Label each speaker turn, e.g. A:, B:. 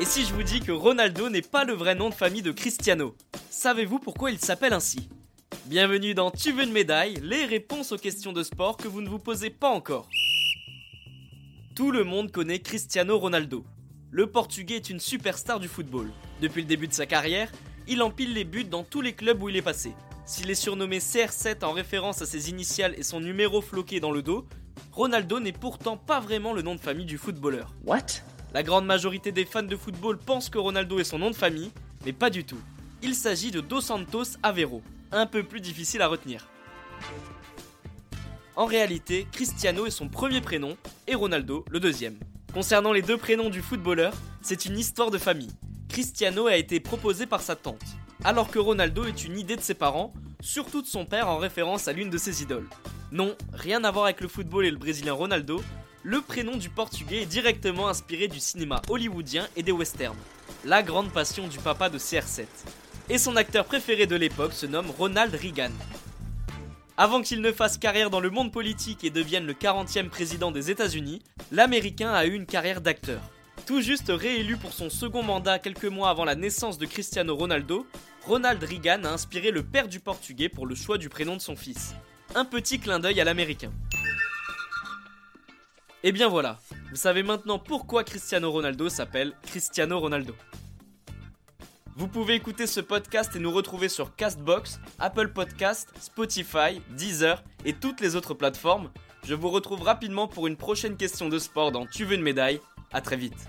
A: Et si je vous dis que Ronaldo n'est pas le vrai nom de famille de Cristiano Savez-vous pourquoi il s'appelle ainsi? Bienvenue dans Tu veux une médaille, les réponses aux questions de sport que vous ne vous posez pas encore. Tout le monde connaît Cristiano Ronaldo. Le Portugais est une superstar du football. Depuis le début de sa carrière, il empile les buts dans tous les clubs où il est passé. S'il est surnommé CR7 en référence à ses initiales et son numéro floqué dans le dos, Ronaldo n'est pourtant pas vraiment le nom de famille du footballeur.
B: What?
A: La grande majorité des fans de football pensent que Ronaldo est son nom de famille, mais pas du tout. Il s'agit de Dos Santos Aveiro, un peu plus difficile à retenir. En réalité, Cristiano est son premier prénom et Ronaldo le deuxième. Concernant les deux prénoms du footballeur, c'est une histoire de famille. Cristiano a été proposé par sa tante, alors que Ronaldo est une idée de ses parents, surtout de son père en référence à l'une de ses idoles. Non, rien à voir avec le football et le brésilien Ronaldo, le prénom du portugais est directement inspiré du cinéma hollywoodien et des westerns, la grande passion du papa de CR7 et son acteur préféré de l'époque se nomme Ronald Reagan. Avant qu'il ne fasse carrière dans le monde politique et devienne le 40e président des États-Unis, l'Américain a eu une carrière d'acteur. Tout juste réélu pour son second mandat quelques mois avant la naissance de Cristiano Ronaldo, Ronald Reagan a inspiré le père du Portugais pour le choix du prénom de son fils. Un petit clin d'œil à l'Américain. Et bien voilà, vous savez maintenant pourquoi Cristiano Ronaldo s'appelle Cristiano Ronaldo. Vous pouvez écouter ce podcast et nous retrouver sur Castbox, Apple Podcast, Spotify, Deezer et toutes les autres plateformes. Je vous retrouve rapidement pour une prochaine question de sport dans Tu veux une médaille. À très vite.